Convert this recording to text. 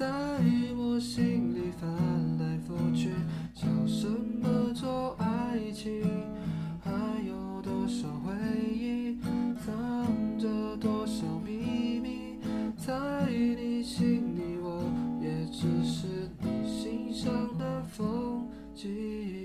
在我心里翻来覆去，像什么做爱情，还有多少回忆，藏着多少秘密，在你心里，我也只是你欣赏的风景。